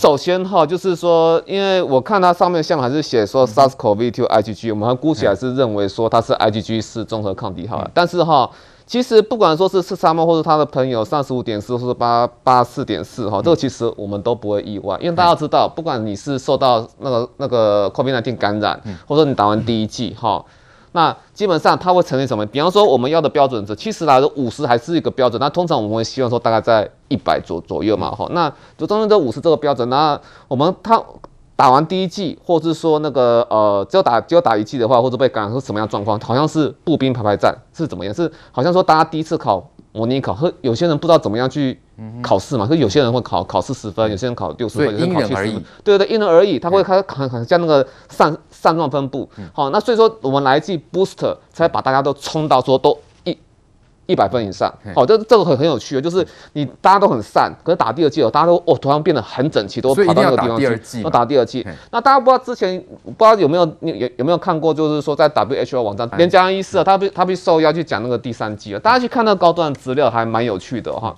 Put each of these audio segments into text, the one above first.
首先哈，就是说，因为我看它上面像还是写说 SARS-CoV-2 IgG，我们还姑且还是认为说它是 IgG 是综合抗体好了。但是哈，其实不管说是是沙漠或者他的朋友三十五点四或是八八四点四哈，这个其实我们都不会意外，因为大家知道，不管你是受到那个那个 COVID-19 感染，或者说你打完第一剂哈。那基本上它会成为什么？比方说我们要的标准值，其实来说五十还是一个标准。那通常我们会希望说大概在一百左左右嘛，哈。那就中间这五十这个标准，那我们它打完第一季，或者是说那个呃只有打只有打一季的话，或者被感染是什么样状况？好像是步兵排排站是怎么样？是好像说大家第一次考模拟考，和有些人不知道怎么样去考试嘛，所以有些人会考考四十分，有些人考六十分，有些人考七十分，对对对，因人而异。他会他很很像那个散。散状分布，好，那所以说我们来记 booster 才把大家都冲到说都一一百分以上，好，这这个很很有趣的，就是你大家都很散，可是打第二季哦，大家都哦突然变得很整齐，都跑到那个地方去，要打第二季。那大家不知道之前不知道有没有有有没有看过，就是说在 WHO 网站，连江安医师啊，他被他被受邀去讲那个第三季了，大家去看那个高端资料还蛮有趣的哈。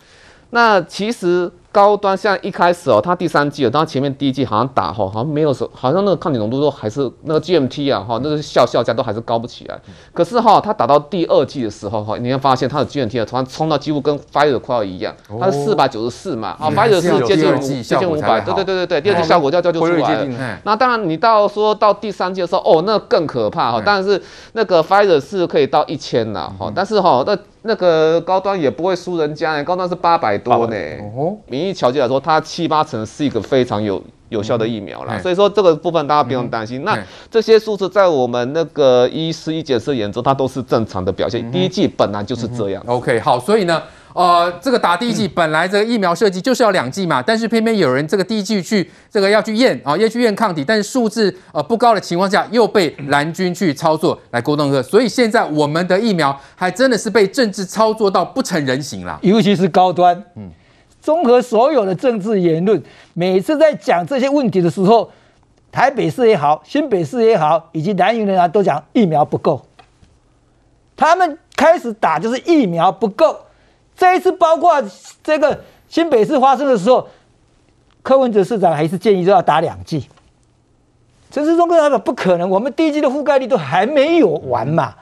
那其实。高端像一开始哦，它第三季了，它前面第一季好像打吼，好像没有什，好像那个抗体浓度都还是那个 GMT 啊哈，那个效效价都还是高不起来。可是哈，它打到第二季的时候哈，你会发现它的 GMT 突然冲到几乎跟 Pfizer 快要一样，它是四百九十四嘛，啊 Pfizer 是接近五接近五百，对对对对对，第二季效果就就就出来了。那当然你到说到第三季的时候，哦，那更可怕哈，但是那个 Pfizer 是可以到一千呐哈，但是哈那。那个高端也不会输人家呢，高端是八百多呢。哦，民意调节来说，它七八成是一个非常有有效的疫苗啦。所以说这个部分大家不用担心。那这些数字在我们那个医师医检师眼中，它都是正常的表现。第一季本来就是这样。OK，好，所以呢。呃，这个打第一剂本来这个疫苗设计就是要两剂嘛，但是偏偏有人这个第一剂去这个要去验啊，要去验抗体，但是数字呃不高的情况下又被蓝军去操作来勾动个，所以现在我们的疫苗还真的是被政治操作到不成人形了，尤其是高端，嗯，综合所有的政治言论，每次在讲这些问题的时候，台北市也好，新北市也好，以及蓝营人啊都讲疫苗不够，他们开始打就是疫苗不够。这一次，包括这个新北市发生的时候，柯文哲市长还是建议说要打两剂。陈世忠跟他说不可能，我们第一剂的覆盖率都还没有完嘛，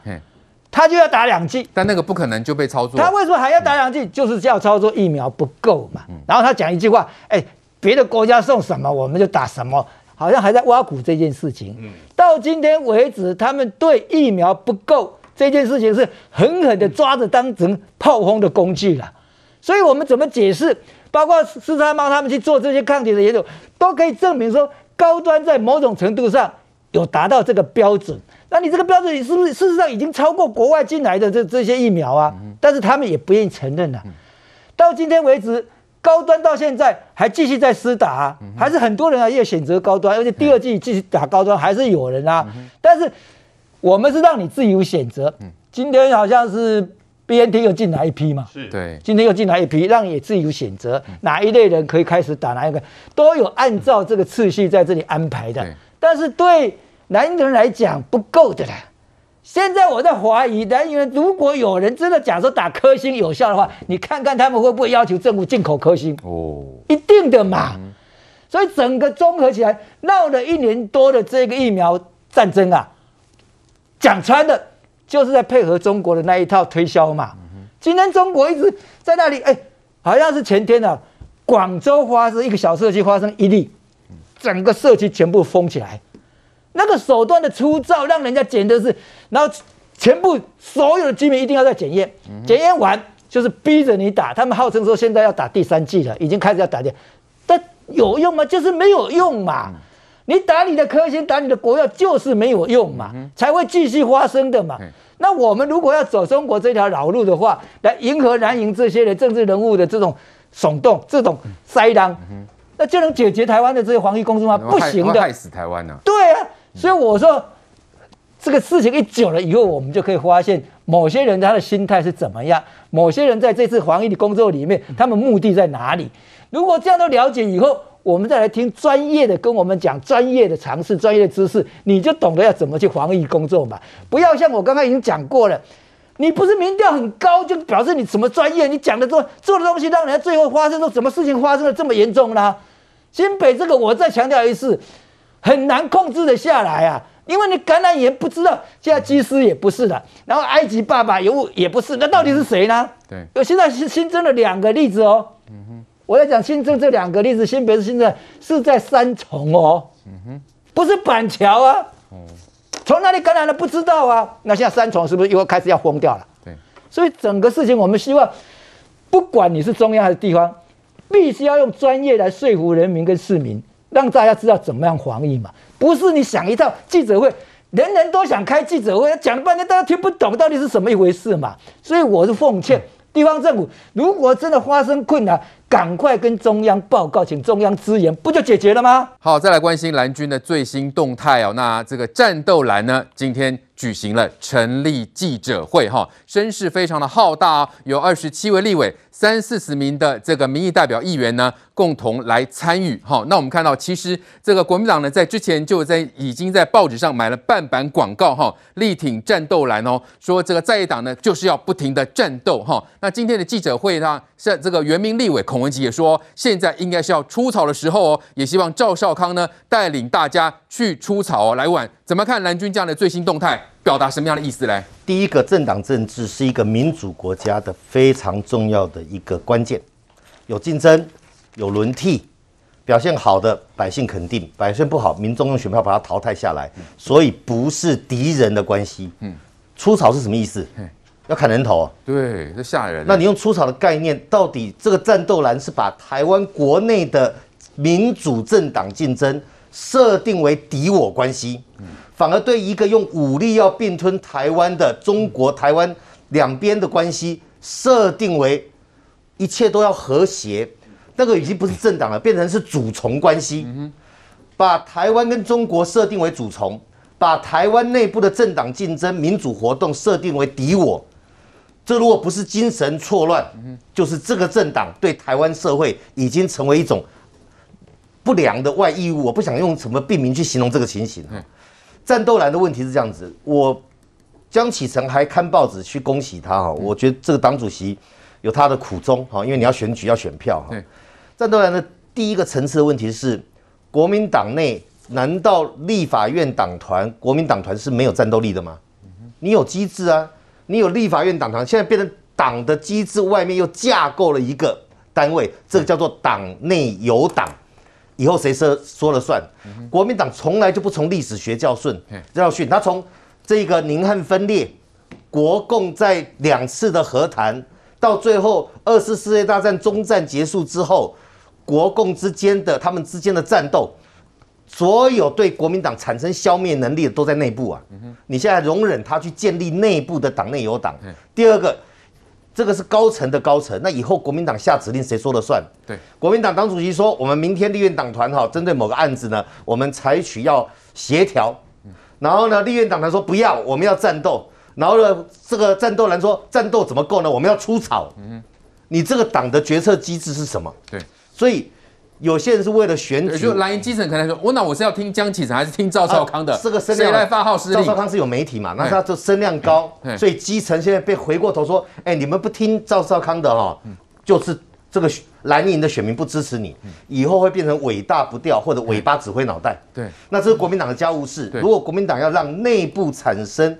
他就要打两剂。但那个不可能就被操作。他为什么还要打两剂？就是要操作疫苗不够嘛。然后他讲一句话，哎，别的国家送什么我们就打什么，好像还在挖苦这件事情。到今天为止，他们对疫苗不够。这件事情是狠狠的抓着当成炮轰的工具了，所以我们怎么解释？包括四叉猫他们去做这些抗体的研究，都可以证明说高端在某种程度上有达到这个标准。那你这个标准，你是不是事实上已经超过国外进来的这这些疫苗啊？但是他们也不愿意承认了。到今天为止，高端到现在还继续在施打啊，还是很多人啊也选择高端，而且第二季继续打高端还是有人啊，但是。我们是让你自由选择。今天好像是 BNT 又进来一批嘛，是对，今天又进来一批，让你自由选择哪一类人可以开始打哪一个，都有按照这个次序在这里安排的。但是对男人来讲不够的啦。现在我在怀疑蓝营人，如果有人真的讲说打科兴有效的话，你看看他们会不会要求政府进口科兴？哦，一定的嘛。所以整个综合起来，闹了一年多的这个疫苗战争啊。讲穿的，就是在配合中国的那一套推销嘛。今天中国一直在那里，哎，好像是前天啊，广州发生一个小社区发生一例，整个社区全部封起来，那个手段的粗糙，让人家简直是，然后全部所有的居民一定要在检验，检验完就是逼着你打，他们号称说现在要打第三剂了，已经开始要打的，但有用吗？就是没有用嘛。你打你的科兴，打你的国药，就是没有用嘛，才会继续发生的嘛。那我们如果要走中国这条老路的话，来迎合蓝营这些的政治人物的这种耸动、这种塞狼，那就能解决台湾的这些防疫工作吗？不行的，害死台湾呢。对啊，所以我说这个事情一久了以后，我们就可以发现某些人他的心态是怎么样，某些人在这次防疫的工作里面，他们目的在哪里？如果这样都了解以后。我们再来听专业的跟我们讲专业的常识、专业的知识，你就懂得要怎么去防疫工作嘛。不要像我刚刚已经讲过了，你不是民调很高就表示你什么专业？你讲的做做的东西，让人家最后发生说什么事情发生的这么严重呢？新北这个我再强调一次，很难控制的下来啊，因为你感染也不知道，现在机师也不是的，然后埃及爸爸有也不是，那到底是谁呢？对，有现在新新增了两个例子哦。我在讲新增这两个例子，新北市新增是在三重哦。嗯哼，不是板桥啊。哦，从哪里感染的不知道啊？那现在三重是不是又开始要封掉了？对，所以整个事情我们希望，不管你是中央还是地方。必须要用专业来说服人民跟市民，让大家知道怎么样防疫嘛，不是你想一套记者会，人人都想开记者会，讲了半天大家听不懂到底是什么一回事嘛，所以我是奉劝地方政府，如果真的发生困难，赶快跟中央报告，请中央支援，不就解决了吗？好，再来关心蓝军的最新动态哦，那这个战斗蓝呢，今天。举行了成立记者会，哈，声势非常的浩大哦，有二十七位立委，三四十名的这个民意代表议员呢，共同来参与，哈。那我们看到，其实这个国民党呢，在之前就在已经在报纸上买了半版广告，哈，力挺战斗蓝哦，说这个在野党呢就是要不停的战斗，哈。那今天的记者会呢，像这个原民立委孔文吉也说，现在应该是要出草的时候哦，也希望赵少康呢带领大家去出草哦，来晚。怎么看蓝军这样的最新动态？表达什么样的意思呢？第一个，政党政治是一个民主国家的非常重要的一个关键，有竞争，有轮替，表现好的百姓肯定，表现不好，民众用选票把它淘汰下来，所以不是敌人的关系。嗯，出草是什么意思？要砍人头啊？对，这吓人。那你用出草的概念，到底这个战斗蓝是把台湾国内的民主政党竞争？设定为敌我关系，反而对一个用武力要并吞台湾的中国台湾两边的关系设定为一切都要和谐，那个已经不是政党了，变成是主从关系。把台湾跟中国设定为主从，把台湾内部的政党竞争、民主活动设定为敌我，这如果不是精神错乱，就是这个政党对台湾社会已经成为一种。不良的外溢物，我不想用什么病名去形容这个情形。战斗蓝的问题是这样子，我江启臣还看报纸去恭喜他哈，我觉得这个党主席有他的苦衷哈，因为你要选举要选票哈。战斗蓝的第一个层次的问题是，国民党内难道立法院党团、国民党团是没有战斗力的吗？你有机制啊，你有立法院党团，现在变成党的机制外面又架构了一个单位，这个叫做党内有党。以后谁说说了算？国民党从来就不从历史学教训，教训他从这个宁汉分裂，国共在两次的和谈，到最后二次世界大战终战结束之后，国共之间的他们之间的战斗，所有对国民党产生消灭能力的都在内部啊。你现在容忍他去建立内部的党内有党。第二个。这个是高层的高层，那以后国民党下指令谁说了算？对，国民党党主席说，我们明天立院党团哈，针对某个案子呢，我们采取要协调。然后呢，立院党团说不要，我们要战斗。然后呢，这个战斗人说战斗怎么够呢？我们要出草。嗯，你这个党的决策机制是什么？对，所以。有些人是为了选举，就蓝营基层可能说，我那我是要听江启臣还是听赵少康的？这个声量，谁来发号施令？赵少康是有媒体嘛，那他就声量高，所以基层现在被回过头说，哎，你们不听赵少康的哈，就是这个蓝营的选民不支持你，以后会变成尾大不掉或者尾巴指挥脑袋。对，那这是国民党的家务事。如果国民党要让内部产生，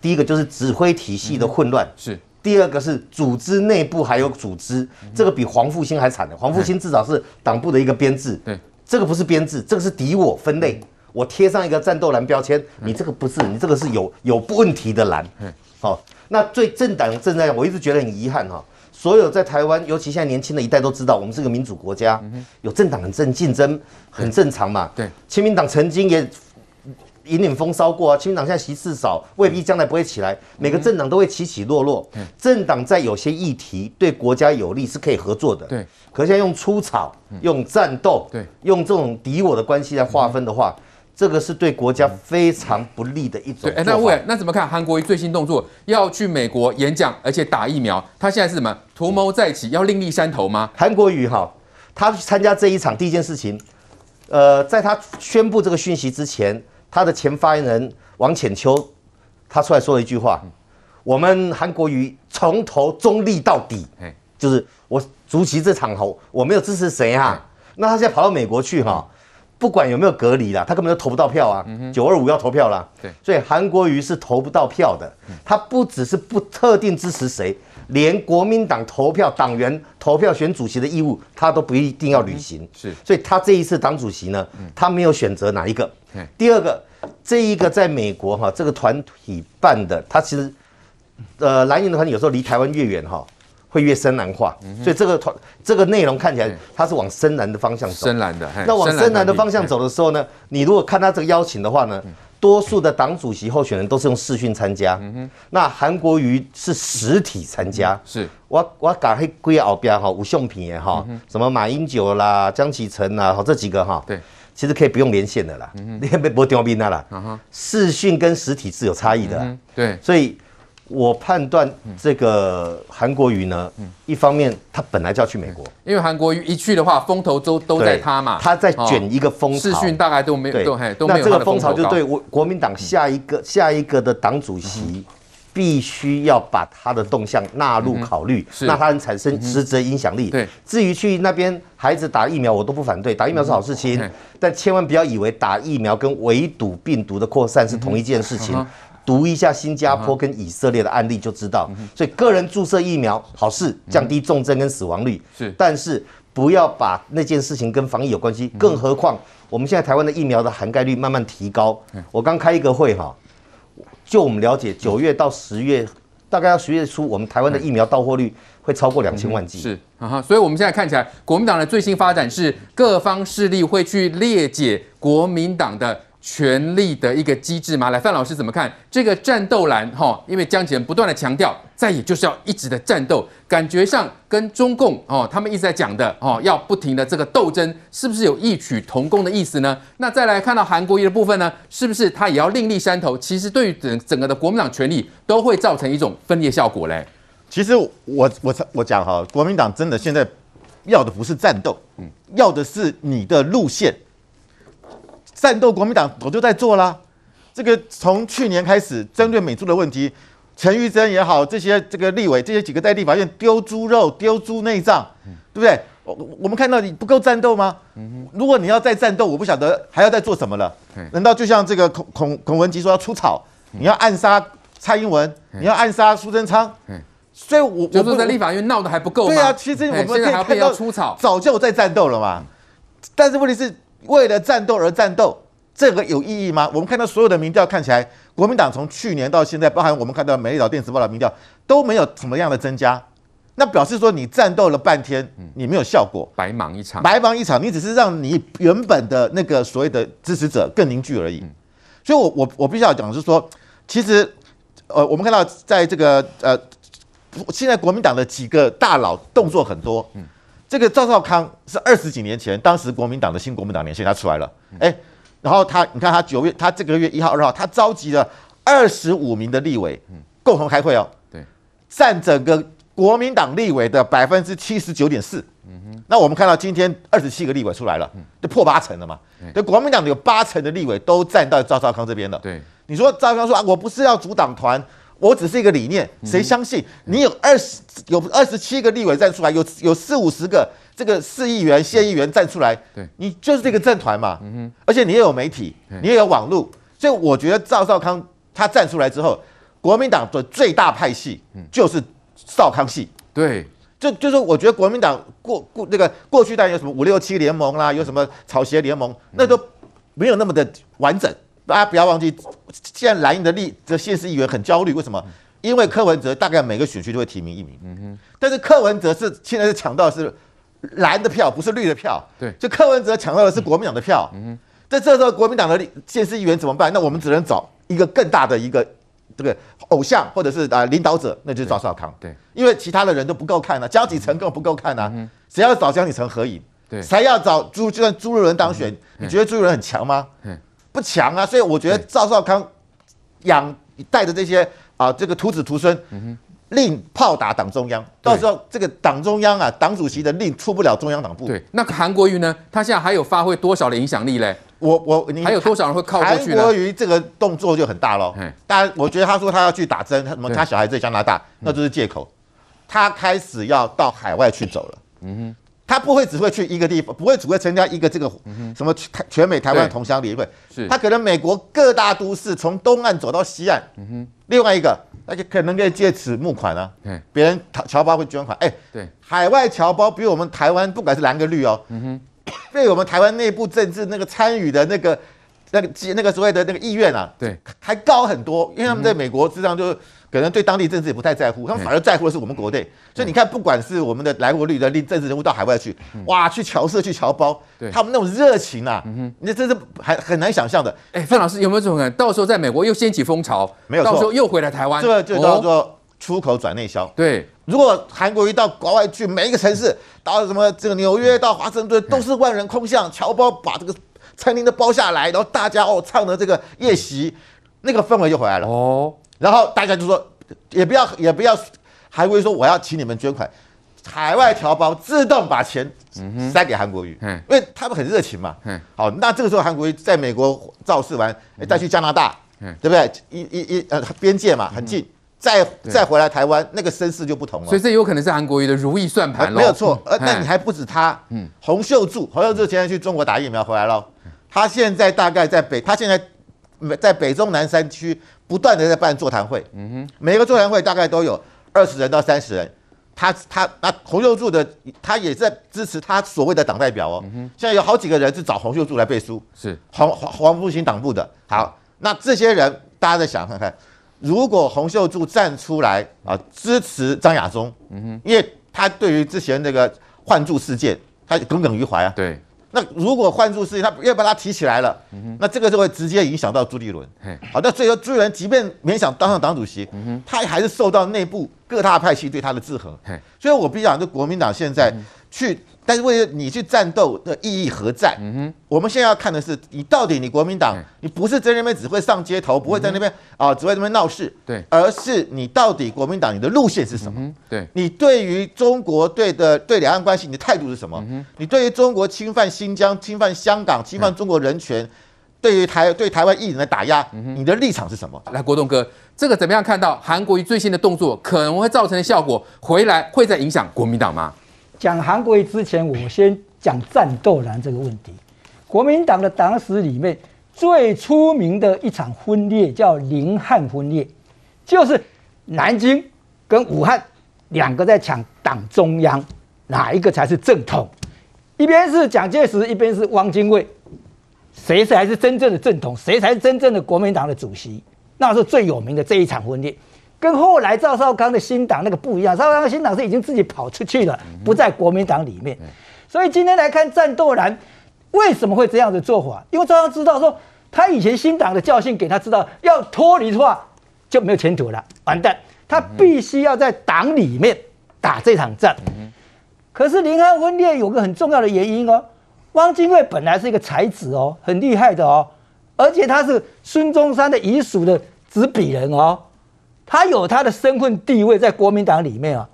第一个就是指挥体系的混乱，是。第二个是组织内部还有组织，这个比黄复兴还惨的。黄复兴至少是党部的一个编制，对，这个不是编制，这个是敌我分类。我贴上一个战斗蓝标签，你这个不是，你这个是有有问题的蓝。好，那最政党正在，我一直觉得很遗憾哈。所有在台湾，尤其现在年轻的一代都知道，我们是个民主国家，有政党很正竞争很正常嘛。对，亲民党曾经也。引领风骚过啊，亲民党现在席次少，未必将来不会起来。每个政党都会起起落落。政党在有些议题对国家有利是可以合作的。对，可是现在用出草、用战斗、对，用这种敌我的关系来划分的话，这个是对国家非常不利的一种。哎，那魏，那怎么看韩国瑜最新动作？要去美国演讲，而且打疫苗，他现在是什么？图谋再起，要另立山头吗？韩国瑜哈，他参加这一场第一件事情，呃，在他宣布这个讯息之前。他的前发言人王浅秋，他出来说了一句话：“我们韩国瑜从头中立到底，就是我主席这场后，我没有支持谁哈，那他现在跑到美国去哈，不管有没有隔离啦，他根本就投不到票啊。九二五要投票啦，对，所以韩国瑜是投不到票的。他不只是不特定支持谁，连国民党投票党员投票选主席的义务，他都不一定要履行。是，所以他这一次党主席呢，他没有选择哪一个。第二个，这一个在美国哈，这个团体办的，它其实。呃，蓝营的团体有时候离台湾越远哈，会越深蓝化，所以这个团这个内容看起来它是往深蓝的方向走。深蓝的，那往深蓝的方向走的时候呢，你如果看他这个邀请的话呢，多数的党主席候选人都是用视讯参加。那韩国瑜是实体参加。是，我我赶快归后边哈，吴秀平也哈，什么马英九啦、江启臣啦，好这几个哈，对，其实可以不用连线的啦，连被不丢兵的啦。视讯跟实体是有差异的。对，所以。我判断这个韩国瑜呢，一方面他本来就要去美国，因为韩国瑜一去的话，风头都都在他嘛，他在卷一个风潮，视讯大概都没有，对，都没有。那这个风潮就对我国民党下一个下一个的党主席，必须要把他的动向纳入考虑，那他能产生实质影响力。对，至于去那边孩子打疫苗，我都不反对，打疫苗是好事情，但千万不要以为打疫苗跟围堵病毒的扩散是同一件事情。读一下新加坡跟以色列的案例就知道，所以个人注射疫苗好事，降低重症跟死亡率。是，但是不要把那件事情跟防疫有关系。更何况我们现在台湾的疫苗的涵盖率慢慢提高。我刚开一个会哈，就我们了解，九月到十月，大概要十月初，我们台湾的疫苗到货率会超过两千万剂。是所以我们现在看起来，国民党的最新发展是各方势力会去裂解国民党的。权力的一个机制吗？来，范老师怎么看这个战斗蓝？哈，因为江启臣不断的强调，再也就是要一直的战斗，感觉上跟中共哦，他们一直在讲的哦，要不停的这个斗争，是不是有异曲同工的意思呢？那再来看到韩国瑜的部分呢，是不是他也要另立山头？其实对于整整个的国民党权力都会造成一种分裂效果嘞。其实我我我讲哈，国民党真的现在要的不是战斗，嗯，要的是你的路线。战斗国民党早就在做啦，这个从去年开始针对美猪的问题，陈玉珍也好，这些这个立委这些几个在立法院丢猪肉、丢猪内脏，对不对？我我们看到你不够战斗吗？如果你要再战斗，我不晓得还要再做什么了。难道就像这个孔孔孔文吉说要出草，你要暗杀蔡英文，你要暗杀苏贞昌？所以我就是说在立法院闹得还不够吗？对啊，其实我们可以看到出草，早就在战斗了嘛。但是问题是。为了战斗而战斗，这个有意义吗？我们看到所有的民调看起来，国民党从去年到现在，包含我们看到《美丽岛电子报》的民调，都没有什么样的增加。那表示说你战斗了半天，你没有效果，白忙一场。白忙一场，你只是让你原本的那个所谓的支持者更凝聚而已。所以我我我必须要讲的是说，其实呃，我们看到在这个呃，现在国民党的几个大佬动作很多。这个赵少康是二十几年前，当时国民党的新国民党年线他出来了，哎，然后他，你看他九月，他这个月一号、二号，他召集了二十五名的立委，共同开会哦，对，占整个国民党立委的百分之七十九点四，嗯哼，那我们看到今天二十七个立委出来了，就破八成了嘛，对，国民党的有八成的立委都站到赵少康这边了，对，你说赵少康说啊，我不是要组党团。我只是一个理念，谁相信？你有二十有二十七个立委站出来，有有四五十个这个市议员、县议员站出来，对，你就是这个政团嘛。嗯哼，而且你也有媒体，你也有网络，所以我觉得赵少康他站出来之后，国民党的最大派系就是少康系。对，就就是我觉得国民党过过那个过去当然有什么五六七联盟啦，有什么草鞋联盟，那都没有那么的完整。大家不要忘记，现在蓝营的立这县市议员很焦虑，为什么？因为柯文哲大概每个选区都会提名一名，嗯哼。但是柯文哲是现在是抢到的是蓝的票，不是绿的票。对，就柯文哲抢到的是国民党的票。嗯哼。在这时候，国民党的县市议员怎么办？那我们只能找一个更大的一个这个偶像，或者是啊领导者，那就是赵少康。对，因为其他的人都不够看啊，江启臣更不够看啊。谁要找江启臣合影？对，谁要找朱就算朱立伦当选？你觉得朱立伦很强吗？不强啊，所以我觉得赵少康养带着这些啊，这个徒子徒孙，令炮打党中央，到时候这个党中央啊，党主席的令出不了中央党部。对，那韩国瑜呢？他现在还有发挥多少的影响力嘞？我我你还有多少人会靠过去呢？韩国瑜这个动作就很大喽。当然，我觉得他说他要去打针，他什么他小孩在加拿大，那就是借口。他开始要到海外去走了。嗯哼，他不会只会去一个地方，不会只会参加一个这个什么全全美台湾同乡联会，是。他可能美国各大都市从东岸走到西岸。嗯哼，另外一个，那就可能可以借此募款啊。嗯，别人侨侨胞会捐款，哎，对，海外侨胞比我们台湾不管是蓝跟绿哦，嗯哼，被我们台湾内部政治那个参与的那个那个那个所谓的那个意愿啊，对，还高很多，因为他们在美国实际上就。可能对当地政治也不太在乎，他们反而在乎的是我们国内。所以你看，不管是我们的来国率的政治人物到海外去，哇，去侨社、去侨胞，他们那种热情啊，你真是还很难想象的。哎，范老师有没有这种感觉？到时候在美国又掀起风潮，没有错，到时候又回来台湾，这个就叫做出口转内销。对，如果韩国瑜到国外去，每一个城市，到什么这个纽约到华盛顿，都是万人空巷，侨胞把这个餐厅都包下来，然后大家哦唱的这个夜袭，那个氛围就回来了。哦，然后大家就说。也不要也不要，韩国瑜说我要请你们捐款，海外侨胞自动把钱塞给韩国瑜，嗯，因为他们很热情嘛，嗯，好，那这个时候韩国瑜在美国造势完，再去加拿大，嗯，对不对？一一一呃边界嘛很近，再再回来台湾，那个声势就不同了。所以这有可能是韩国瑜的如意算盘，没有错。呃，那你还不止他，嗯，洪秀柱，洪秀柱现在去中国打疫苗回来了，他现在大概在北，他现在在北中南山区。不断的在办座谈会，嗯哼，每个座谈会大概都有二十人到三十人，他他那洪秀柱的他也在支持他所谓的党代表哦，嗯、现在有好几个人是找洪秀柱来背书，是。黄黄黄复兴党部的。好，那这些人大家再想看看，如果洪秀柱站出来啊支持张亚中，嗯哼，因为他对于之前那个换柱事件，他耿耿于怀啊，对。那如果换注事情，他又把他提起来了，嗯、那这个就会直接影响到朱立伦。好，那最后朱立伦即便勉强当上党主席，他还是受到内部各大派系对他的制衡。所以我比较讲，这国民党现在去。但是为了你去战斗的意义何在？嗯哼，我们现在要看的是你到底你国民党，你不是在那边只会上街头，不会在那边啊只会在那边闹事，对，而是你到底国民党你的路线是什么？对，你对于中国对的对两岸关系你的态度是什么？你对于中国侵犯新疆、侵犯香港、侵犯中国人权，对于台对台湾艺人的打压，你的立场是什么？来，国栋哥，这个怎么样看到韩国瑜最新的动作可能会造成的效果，回来会再影响国民党吗？讲韩国瑜之前，我先讲战斗蓝这个问题。国民党的党史里面最出名的一场分裂叫宁汉分裂，就是南京跟武汉两个在抢党中央，哪一个才是正统？一边是蒋介石，一边是汪精卫，谁才是真正的正统？谁才是真正的国民党的主席？那是最有名的这一场分裂。跟后来赵少康的新党那个不一样，赵少康的新党是已经自己跑出去了，不在国民党里面。所以今天来看战斗蓝为什么会这样的做法？因为赵少康知道说，他以前新党的教训给他知道，要脱离的话就没有前途了，完蛋。他必须要在党里面打这场战。可是林汉分裂有个很重要的原因哦，汪精卫本来是一个才子哦，很厉害的哦，而且他是孙中山的遗属的执笔人哦。他有他的身份地位在国民党里面啊，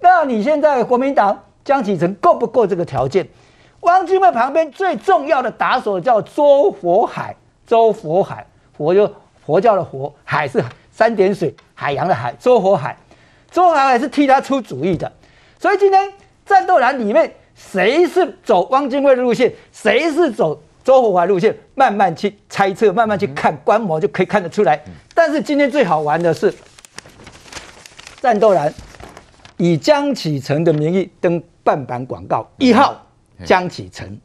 那你现在国民党江启臣够不够这个条件？汪精卫旁边最重要的打手叫周佛海，周佛海，佛就佛教的佛，海是三点水海洋的海，周佛海，周佛海是替他出主意的，所以今天战斗蓝里面谁是走汪精卫的路线，谁是走？周佛海路线，慢慢去猜测，慢慢去看观摩，就可以看得出来。但是今天最好玩的是，战斗蓝以江启程的名义登半版广告，一号江启程。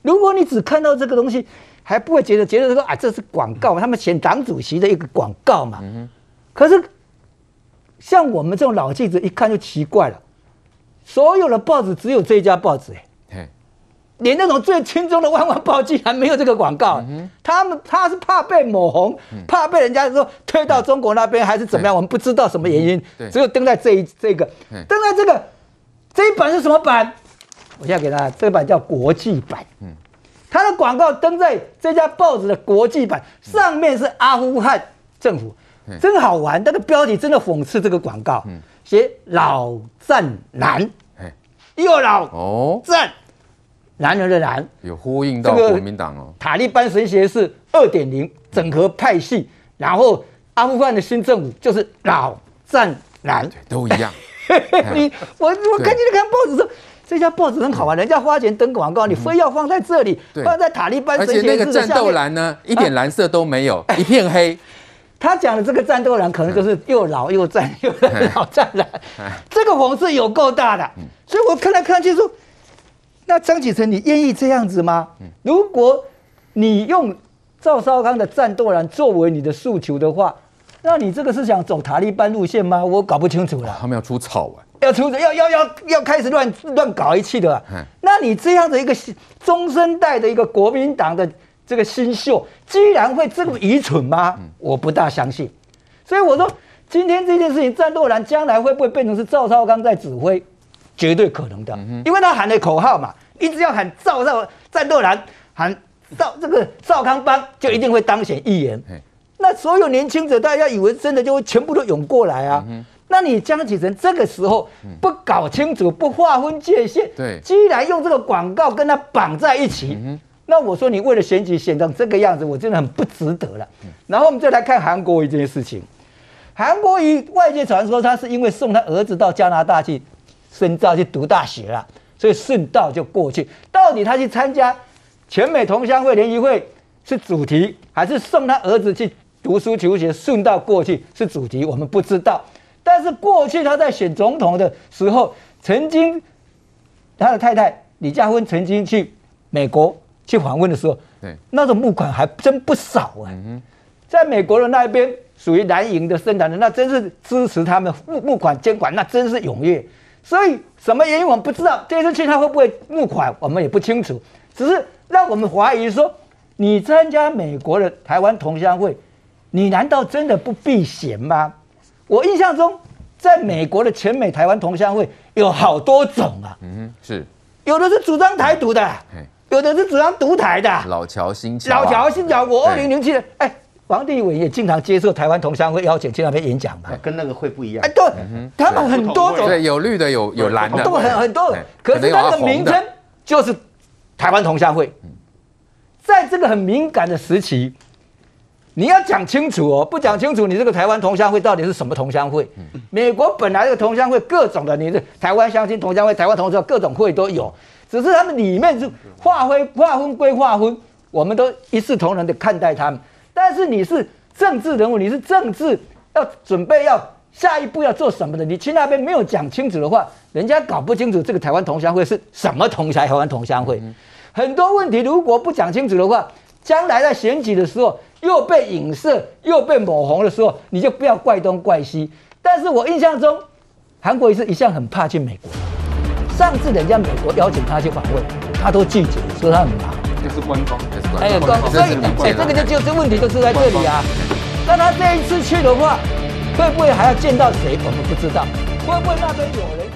如果你只看到这个东西，还不会觉得觉得说啊，这是广告，他们选党主席的一个广告嘛。可是像我们这种老记者一看就奇怪了，所有的报纸只有这一家报纸，连那种最轻松的《万万报》竟然没有这个广告，他们他是怕被抹红，怕被人家说推到中国那边还是怎么样？我们不知道什么原因，只有登在这一这个，登在这个这一版是什么版？我现在给大家，这版叫国际版。他的广告登在这家报纸的国际版上面是阿富汗政府，真好玩。那个标题真的讽刺这个广告，写老战男，又老哦。战。男人的男有呼应到国民党哦，塔利班神学是二点零整合派系，然后阿富汗的新政府就是老战蓝，都一样。你我我看见你看报纸说，这家报纸很好玩，人家花钱登广告，你非要放在这里，放在塔利班而且那个战斗栏呢，一点蓝色都没有，一片黑。他讲的这个战斗蓝可能就是又老又战又老战蓝，这个红是有够大的。所以我看来看去说，那张启成，你愿意这样子吗？如果你用赵少康的战斗蓝作为你的诉求的话，那你这个是想走塔利班路线吗？我搞不清楚了。他们要出草啊。要出要要要要开始乱乱搞一气的、啊，那你这样的一个中生代的一个国民党的这个新秀，居然会这么愚蠢吗？我不大相信。所以我说，今天这件事情，战斗蓝将来会不会变成是赵少康在指挥？绝对可能的，因为他喊的口号嘛，一直要喊赵少战斗蓝，喊赵这个少康帮，就一定会当选议员。那所有年轻者，大家以为真的就会全部都涌过来啊？那你江启臣这个时候不搞清楚，不划分界限，对，居然用这个广告跟他绑在一起，那我说你为了选举选成这个样子，我真的很不值得了。然后我们再来看韩国瑜这件事情，韩国瑜外界传说他是因为送他儿子到加拿大去深造去读大学了，所以顺道就过去。到底他去参加全美同乡会联谊会是主题，还是送他儿子去读书求学顺道过去是主题？我们不知道。但是过去他在选总统的时候，曾经他的太太李佳芬曾经去美国去访问的时候，对，那种募款还真不少啊。在美国的那边属于蓝营的生产的，那真是支持他们募募款捐款，那真是踊跃。所以什么原因我们不知道，这次去他会不会募款，我们也不清楚。只是让我们怀疑说，你参加美国的台湾同乡会，你难道真的不避嫌吗？我印象中，在美国的全美台湾同乡会有好多种啊，嗯，是，有的是主张台独的，嗯、有的是主张独台的，老乔新桥、啊，老乔新桥。我二零零七年，哎对，王立伟也经常接受台湾同乡会邀请去那边演讲嘛，跟那个会不一样。哎，对，他们很多种，对，有绿的，有有蓝的，都很很多。可是那个名称就是台湾同乡会，在这个很敏感的时期。你要讲清楚哦，不讲清楚，你这个台湾同乡会到底是什么同乡会？美国本来这个同乡会各种的，你的台湾乡亲同乡会、台湾同乡各种会都有，只是他们里面是划分划分归划分，我们都一视同仁的看待他们。但是你是政治人物，你是政治要准备要下一步要做什么的，你去那边没有讲清楚的话，人家搞不清楚这个台湾同乡会是什么同台湾同乡会，很多问题如果不讲清楚的话，将来在选举的时候。又被影射，又被抹红的时候，你就不要怪东怪西。但是我印象中，韩国瑜是一向很怕去美国。上次人家美国邀请他去访问，他都拒绝，说他很忙。这是官方，还是官方。哎，官方。所以，哎，这个就就是问题，就是在这里啊。那他这一次去的话，会不会还要见到谁？我们不知道。会不会那边有人？